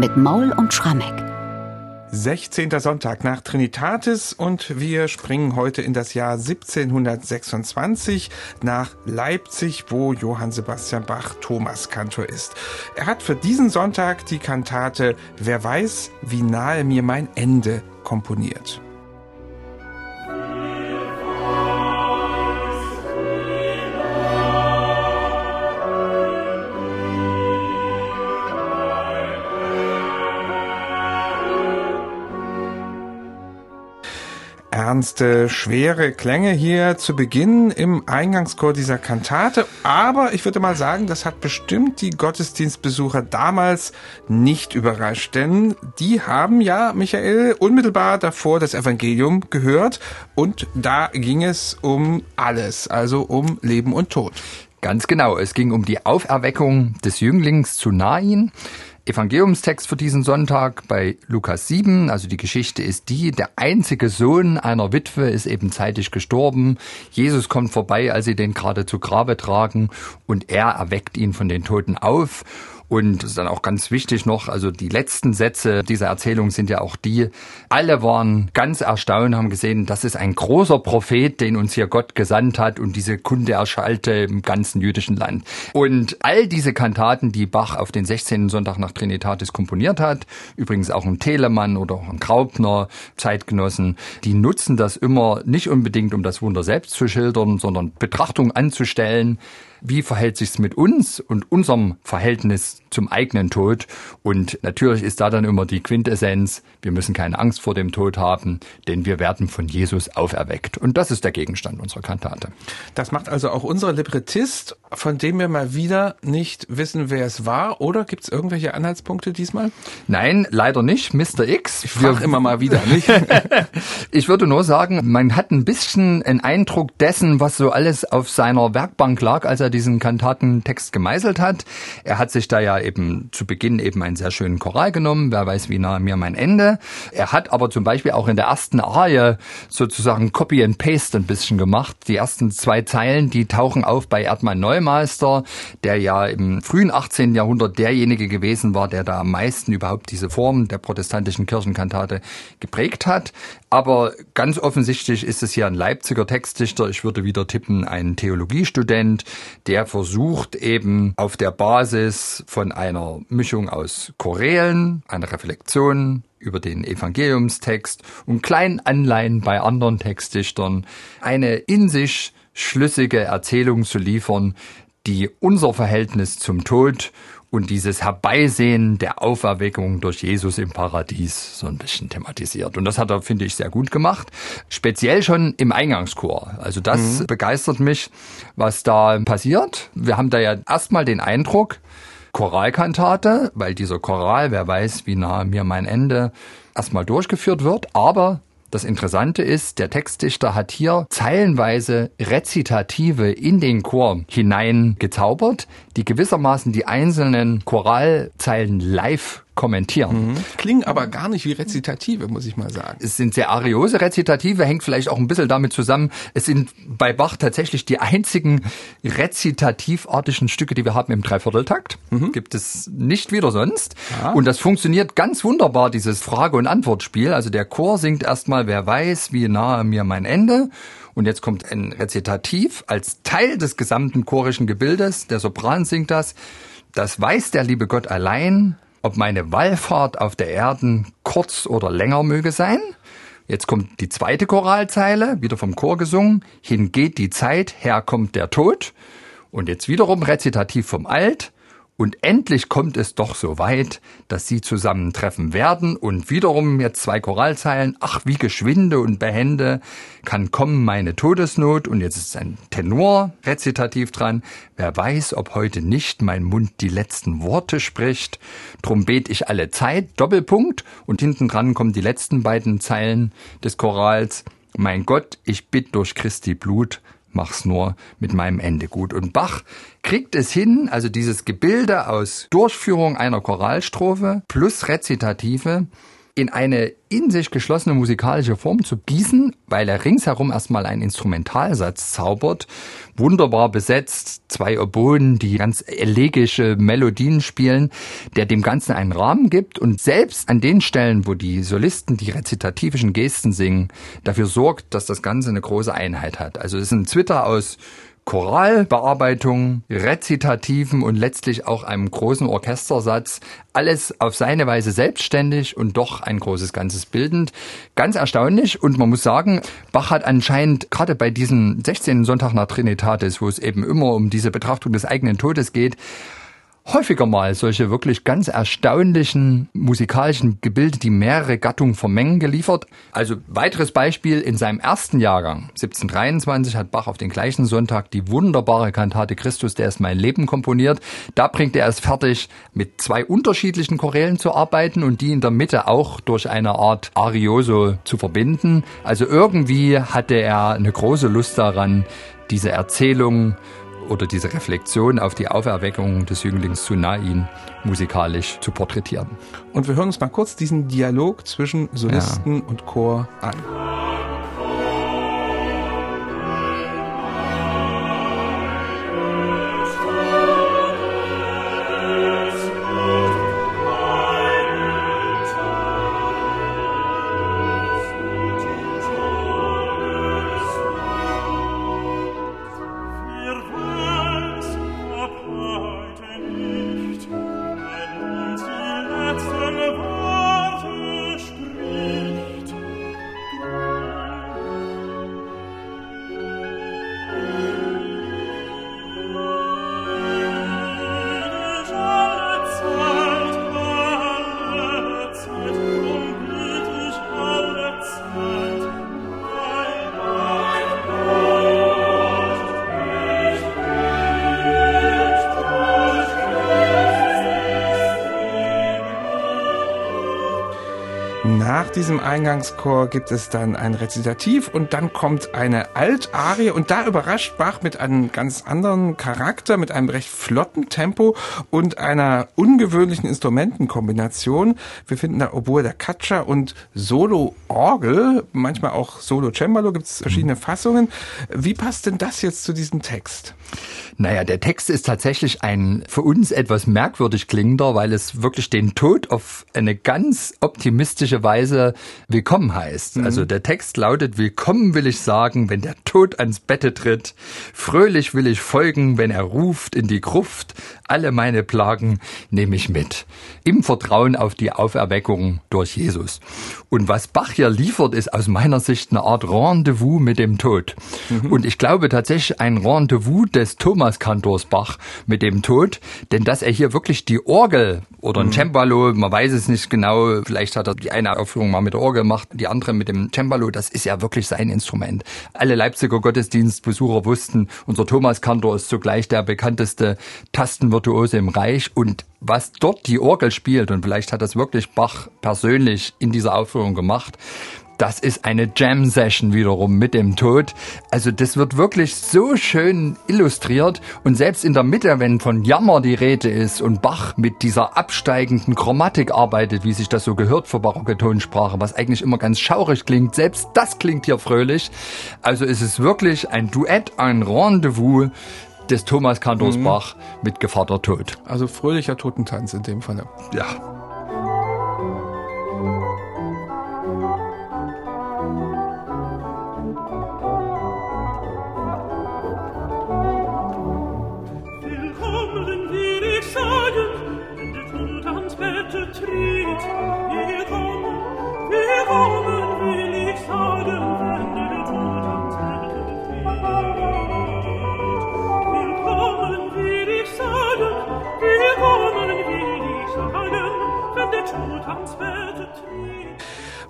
mit Maul und Schrammeck. 16. Sonntag nach Trinitatis und wir springen heute in das Jahr 1726 nach Leipzig, wo Johann Sebastian Bach Thomaskantor ist. Er hat für diesen Sonntag die Kantate Wer weiß, wie nahe mir mein Ende komponiert. Ernste, schwere Klänge hier zu Beginn im Eingangschor dieser Kantate. Aber ich würde mal sagen, das hat bestimmt die Gottesdienstbesucher damals nicht überrascht. Denn die haben ja, Michael, unmittelbar davor das Evangelium gehört. Und da ging es um alles, also um Leben und Tod. Ganz genau. Es ging um die Auferweckung des Jünglings zu Nain. Evangeliumstext für diesen Sonntag bei Lukas 7. Also die Geschichte ist die, der einzige Sohn einer Witwe ist eben zeitig gestorben. Jesus kommt vorbei, als sie den gerade zu Grabe tragen und er erweckt ihn von den Toten auf. Und das ist dann auch ganz wichtig noch, also die letzten Sätze dieser Erzählung sind ja auch die, alle waren ganz erstaunt, haben gesehen, das ist ein großer Prophet, den uns hier Gott gesandt hat und diese Kunde erschallte im ganzen jüdischen Land. Und all diese Kantaten, die Bach auf den 16. Sonntag nach Trinitatis komponiert hat, übrigens auch ein Telemann oder auch ein Graupner, Zeitgenossen, die nutzen das immer nicht unbedingt, um das Wunder selbst zu schildern, sondern Betrachtung anzustellen, wie verhält sich's mit uns und unserem Verhältnis zum eigenen Tod. Und natürlich ist da dann immer die Quintessenz, wir müssen keine Angst vor dem Tod haben, denn wir werden von Jesus auferweckt. Und das ist der Gegenstand unserer Kantate. Das macht also auch unser Librettist, von dem wir mal wieder nicht wissen, wer es war. Oder gibt es irgendwelche Anhaltspunkte diesmal? Nein, leider nicht. Mr. X. Ich frage immer mal wieder, nicht? ich würde nur sagen, man hat ein bisschen einen Eindruck dessen, was so alles auf seiner Werkbank lag, als er diesen Kantatentext gemeißelt hat. Er hat sich da ja eben zu Beginn eben einen sehr schönen Choral genommen, wer weiß, wie nahe mir mein Ende. Er hat aber zum Beispiel auch in der ersten Arie sozusagen Copy and Paste ein bisschen gemacht. Die ersten zwei Zeilen, die tauchen auf bei Erdmann Neumeister, der ja im frühen 18. Jahrhundert derjenige gewesen war, der da am meisten überhaupt diese Form der protestantischen Kirchenkantate geprägt hat. Aber ganz offensichtlich ist es hier ein Leipziger Textdichter, ich würde wieder tippen, ein Theologiestudent, der versucht eben auf der Basis von einer Mischung aus Chorälen, einer Reflexion über den Evangeliumstext und kleinen Anleihen bei anderen Textdichtern eine in sich schlüssige Erzählung zu liefern, die unser Verhältnis zum Tod und dieses Herbeisehen der Auferweckung durch Jesus im Paradies so ein bisschen thematisiert. Und das hat er, finde ich, sehr gut gemacht. Speziell schon im Eingangschor. Also das mhm. begeistert mich, was da passiert. Wir haben da ja erstmal den Eindruck, Choralkantate, weil dieser Choral, wer weiß, wie nah mir mein Ende, erstmal durchgeführt wird, aber das Interessante ist, der Textdichter hat hier zeilenweise Rezitative in den Chor hinein gezaubert, die gewissermaßen die einzelnen Choralzeilen live kommentieren. Mhm. Klingen aber gar nicht wie Rezitative, muss ich mal sagen. Es sind sehr ariose Rezitative, hängt vielleicht auch ein bisschen damit zusammen. Es sind bei Bach tatsächlich die einzigen rezitativartigen Stücke, die wir haben im Dreivierteltakt. Mhm. Gibt es nicht wieder sonst. Ja. Und das funktioniert ganz wunderbar, dieses Frage- und Antwortspiel. Also der Chor singt erstmal, wer weiß, wie nahe mir mein Ende. Und jetzt kommt ein Rezitativ als Teil des gesamten chorischen Gebildes. Der Sopran singt das. Das weiß der liebe Gott allein ob meine Wallfahrt auf der Erden kurz oder länger möge sein. Jetzt kommt die zweite Choralzeile, wieder vom Chor gesungen. Hingeht die Zeit, her kommt der Tod. Und jetzt wiederum rezitativ vom Alt. Und endlich kommt es doch so weit, dass sie zusammentreffen werden und wiederum jetzt zwei Choralzeilen. Ach, wie geschwinde und behende kann kommen meine Todesnot. Und jetzt ist ein Tenor-Rezitativ dran. Wer weiß, ob heute nicht mein Mund die letzten Worte spricht. Drum bet ich alle Zeit. Doppelpunkt. Und hinten dran kommen die letzten beiden Zeilen des Chorals. Mein Gott, ich bitt durch Christi Blut, mach's nur mit meinem Ende gut. Und Bach kriegt es hin, also dieses Gebilde aus Durchführung einer Choralstrophe plus Rezitative in eine in sich geschlossene musikalische Form zu gießen, weil er ringsherum erstmal einen Instrumentalsatz zaubert, wunderbar besetzt, zwei Oboen, die ganz elegische Melodien spielen, der dem Ganzen einen Rahmen gibt und selbst an den Stellen, wo die Solisten die rezitativischen Gesten singen, dafür sorgt, dass das Ganze eine große Einheit hat. Also es ist ein Zwitter aus Choralbearbeitung, Rezitativen und letztlich auch einem großen Orchestersatz. Alles auf seine Weise selbstständig und doch ein großes Ganzes bildend. Ganz erstaunlich und man muss sagen, Bach hat anscheinend gerade bei diesem 16. Sonntag nach Trinitatis, wo es eben immer um diese Betrachtung des eigenen Todes geht, häufiger mal solche wirklich ganz erstaunlichen musikalischen Gebilde, die mehrere Gattungen vermengen, geliefert. Also weiteres Beispiel, in seinem ersten Jahrgang, 1723, hat Bach auf den gleichen Sonntag die wunderbare Kantate Christus, der ist mein Leben komponiert. Da bringt er es fertig, mit zwei unterschiedlichen Chorälen zu arbeiten und die in der Mitte auch durch eine Art Arioso zu verbinden. Also irgendwie hatte er eine große Lust daran, diese Erzählung oder diese Reflexion auf die Auferweckung des Jünglings zu Nain musikalisch zu porträtieren. Und wir hören uns mal kurz diesen Dialog zwischen Solisten ja. und Chor an. Nach diesem Eingangschor gibt es dann ein Rezitativ und dann kommt eine Altarie und da überrascht Bach mit einem ganz anderen Charakter, mit einem recht flotten Tempo und einer ungewöhnlichen Instrumentenkombination. Wir finden da Oboe da Caccia und Solo-Orgel, manchmal auch Solo-Cembalo, gibt es verschiedene Fassungen. Wie passt denn das jetzt zu diesem Text? Naja, der Text ist tatsächlich ein für uns etwas merkwürdig klingender, weil es wirklich den Tod auf eine ganz optimistische Weise willkommen heißt. Mhm. Also der Text lautet, willkommen will ich sagen, wenn der Tod ans Bette tritt, fröhlich will ich folgen, wenn er ruft in die Gruft, alle meine Plagen nehme ich mit. Im Vertrauen auf die Auferweckung durch Jesus. Und was Bach hier liefert, ist aus meiner Sicht eine Art Rendezvous mit dem Tod. Mhm. Und ich glaube tatsächlich ein Rendezvous des Thomaskantors Bach mit dem Tod, denn dass er hier wirklich die Orgel oder ein mhm. Cembalo, man weiß es nicht genau, vielleicht hat er die eine Aufführung mal mit Orgel gemacht, die andere mit dem Cembalo, das ist ja wirklich sein Instrument. Alle Leipziger Gottesdienstbesucher wussten, unser Thomaskantor ist zugleich der bekannteste Tastenvirtuose im Reich und was dort die Orgel spielt, und vielleicht hat das wirklich Bach persönlich in dieser Aufführung gemacht, das ist eine Jam-Session wiederum mit dem Tod. Also das wird wirklich so schön illustriert und selbst in der Mitte, wenn von Jammer die Rede ist und Bach mit dieser absteigenden Chromatik arbeitet, wie sich das so gehört für barocke Tonsprache, was eigentlich immer ganz schaurig klingt, selbst das klingt hier fröhlich. Also es ist wirklich ein Duett, ein Rendezvous des Thomas Kantors mhm. Bach mit Gevatter Tod. Also fröhlicher Totentanz in dem Falle. Ja.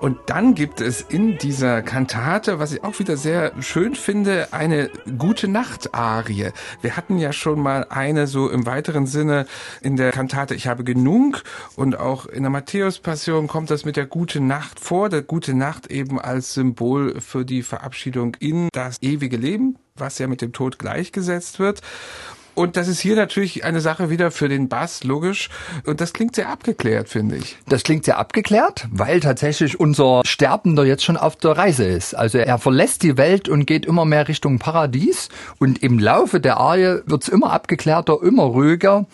Und dann gibt es in dieser Kantate, was ich auch wieder sehr schön finde, eine gute Nacht-Arie. Wir hatten ja schon mal eine so im weiteren Sinne in der Kantate Ich habe genug und auch in der Matthäus-Passion kommt das mit der gute Nacht vor, der gute Nacht eben als Symbol für die Verabschiedung in das ewige Leben, was ja mit dem Tod gleichgesetzt wird. Und das ist hier natürlich eine Sache wieder für den Bass, logisch. Und das klingt sehr abgeklärt, finde ich. Das klingt sehr abgeklärt, weil tatsächlich unser Sterbender jetzt schon auf der Reise ist. Also er verlässt die Welt und geht immer mehr Richtung Paradies. Und im Laufe der Arie wird's immer abgeklärter, immer ruhiger.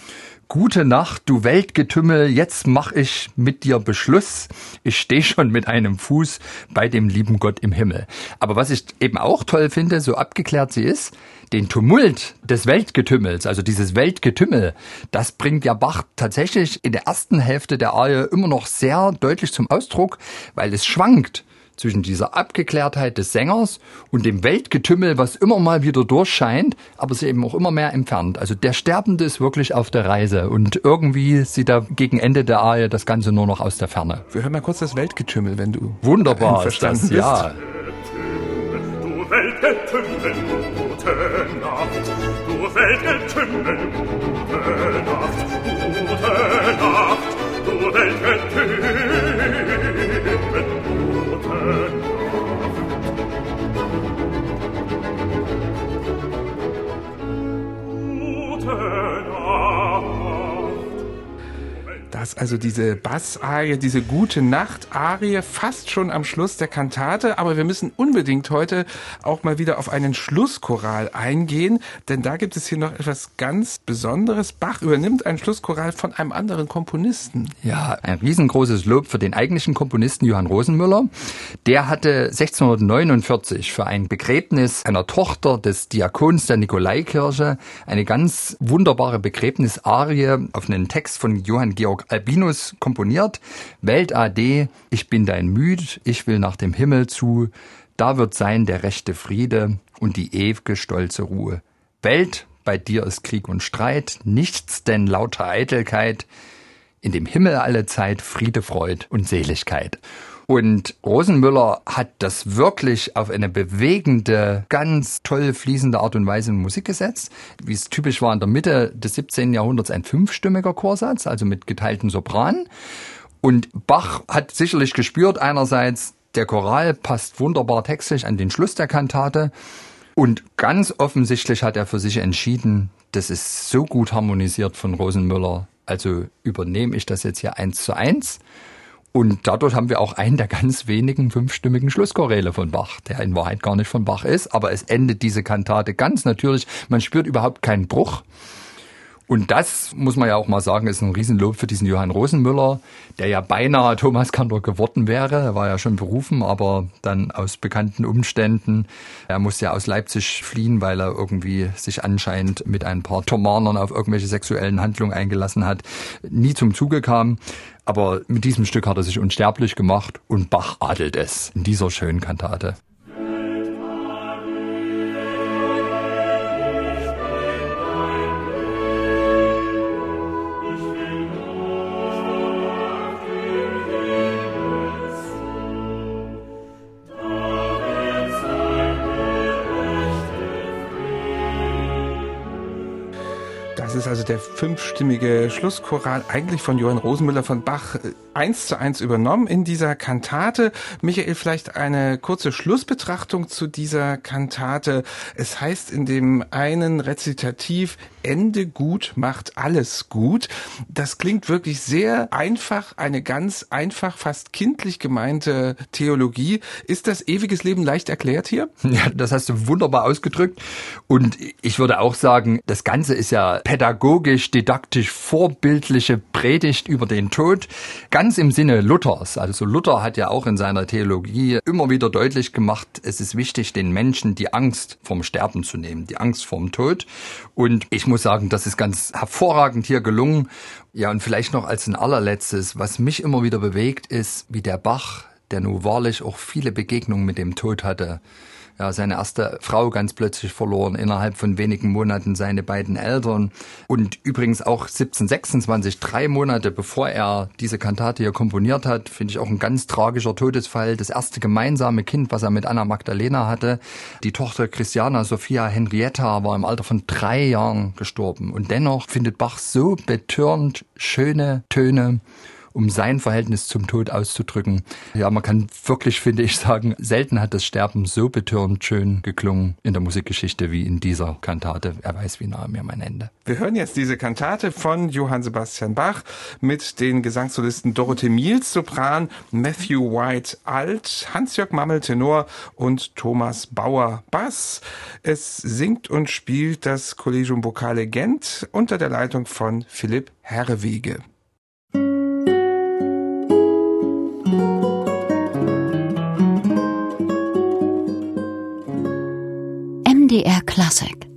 Gute Nacht, du Weltgetümmel, jetzt mach ich mit dir Beschluss. Ich stehe schon mit einem Fuß bei dem lieben Gott im Himmel. Aber was ich eben auch toll finde, so abgeklärt sie ist, den Tumult des Weltgetümmels, also dieses Weltgetümmel, das bringt ja Bach tatsächlich in der ersten Hälfte der Arie immer noch sehr deutlich zum Ausdruck, weil es schwankt zwischen dieser Abgeklärtheit des Sängers und dem Weltgetümmel, was immer mal wieder durchscheint, aber sich eben auch immer mehr entfernt. Also der Sterbende ist wirklich auf der Reise und irgendwie sieht er gegen Ende der Arie das Ganze nur noch aus der Ferne. Wir hören mal kurz das Weltgetümmel, wenn du wunderbar verstanden bist. Ja. Du Weltgetümmel, gute Nacht. Du Weltgetümmel, gute Nacht. Dass also diese Bassarie, diese gute Nacht-Arie fast schon am Schluss der Kantate, aber wir müssen unbedingt heute auch mal wieder auf einen Schlusschoral eingehen, denn da gibt es hier noch etwas ganz Besonderes. Bach übernimmt einen Schlusschoral von einem anderen Komponisten. Ja, ein riesengroßes Lob für den eigentlichen Komponisten Johann Rosenmüller. Der hatte 1649 für ein Begräbnis einer Tochter des Diakons der Nikolaikirche eine ganz wunderbare Begräbnisarie auf einen Text von Johann Georg Albinus komponiert. Welt AD, ich bin dein Müd, ich will nach dem Himmel zu, da wird sein der rechte Friede und die ewige stolze Ruhe. Welt, bei dir ist Krieg und Streit, nichts denn lauter Eitelkeit, in dem Himmel alle Zeit Friede, Freud und Seligkeit. Und Rosenmüller hat das wirklich auf eine bewegende, ganz toll fließende Art und Weise in Musik gesetzt. Wie es typisch war in der Mitte des 17. Jahrhunderts ein fünfstimmiger Chorsatz, also mit geteilten Sopran. Und Bach hat sicherlich gespürt, einerseits, der Choral passt wunderbar textlich an den Schluss der Kantate. Und ganz offensichtlich hat er für sich entschieden, das ist so gut harmonisiert von Rosenmüller. Also übernehme ich das jetzt hier eins zu eins und dadurch haben wir auch einen der ganz wenigen fünfstimmigen Schlusschoräle von Bach, der in Wahrheit gar nicht von Bach ist, aber es endet diese Kantate ganz natürlich. Man spürt überhaupt keinen Bruch. Und das muss man ja auch mal sagen, ist ein Riesenlob für diesen Johann Rosenmüller, der ja beinahe Thomas Kantor geworden wäre. Er war ja schon berufen, aber dann aus bekannten Umständen. Er musste ja aus Leipzig fliehen, weil er irgendwie sich anscheinend mit ein paar Thomanern auf irgendwelche sexuellen Handlungen eingelassen hat, nie zum Zuge kam. Aber mit diesem Stück hat er sich unsterblich gemacht und Bach adelt es in dieser schönen Kantate. Also der fünfstimmige Schlusschoral, eigentlich von Johann Rosenmüller von Bach, äh, eins zu eins übernommen in dieser Kantate. Michael, vielleicht eine kurze Schlussbetrachtung zu dieser Kantate. Es heißt in dem einen Rezitativ, Ende gut macht alles gut. Das klingt wirklich sehr einfach, eine ganz einfach, fast kindlich gemeinte Theologie. Ist das ewiges Leben leicht erklärt hier? Ja, das hast du wunderbar ausgedrückt. Und ich würde auch sagen, das Ganze ist ja pädagogisch, didaktisch, vorbildliche Predigt über den Tod. Ganz im Sinne Luthers. Also Luther hat ja auch in seiner Theologie immer wieder deutlich gemacht, es ist wichtig, den Menschen die Angst vom Sterben zu nehmen, die Angst vorm Tod. Und ich muss sagen, das ist ganz hervorragend hier gelungen. Ja, und vielleicht noch als ein allerletztes, was mich immer wieder bewegt, ist, wie der Bach, der nun wahrlich auch viele Begegnungen mit dem Tod hatte, ja, seine erste Frau ganz plötzlich verloren, innerhalb von wenigen Monaten seine beiden Eltern. Und übrigens auch 1726, drei Monate bevor er diese Kantate hier komponiert hat, finde ich auch ein ganz tragischer Todesfall. Das erste gemeinsame Kind, was er mit Anna Magdalena hatte, die Tochter Christiana Sophia Henrietta, war im Alter von drei Jahren gestorben. Und dennoch findet Bach so betörend schöne Töne um sein Verhältnis zum Tod auszudrücken. Ja, man kann wirklich, finde ich, sagen, selten hat das Sterben so betörend schön geklungen in der Musikgeschichte wie in dieser Kantate. Er weiß, wie nahe mir mein Ende. Wir hören jetzt diese Kantate von Johann Sebastian Bach mit den Gesangssolisten Dorothee Miels Sopran, Matthew White Alt, Hans-Jörg Mammel Tenor und Thomas Bauer Bass. Es singt und spielt das Collegium Vocale Gent unter der Leitung von Philipp Herrewege. MDR Classic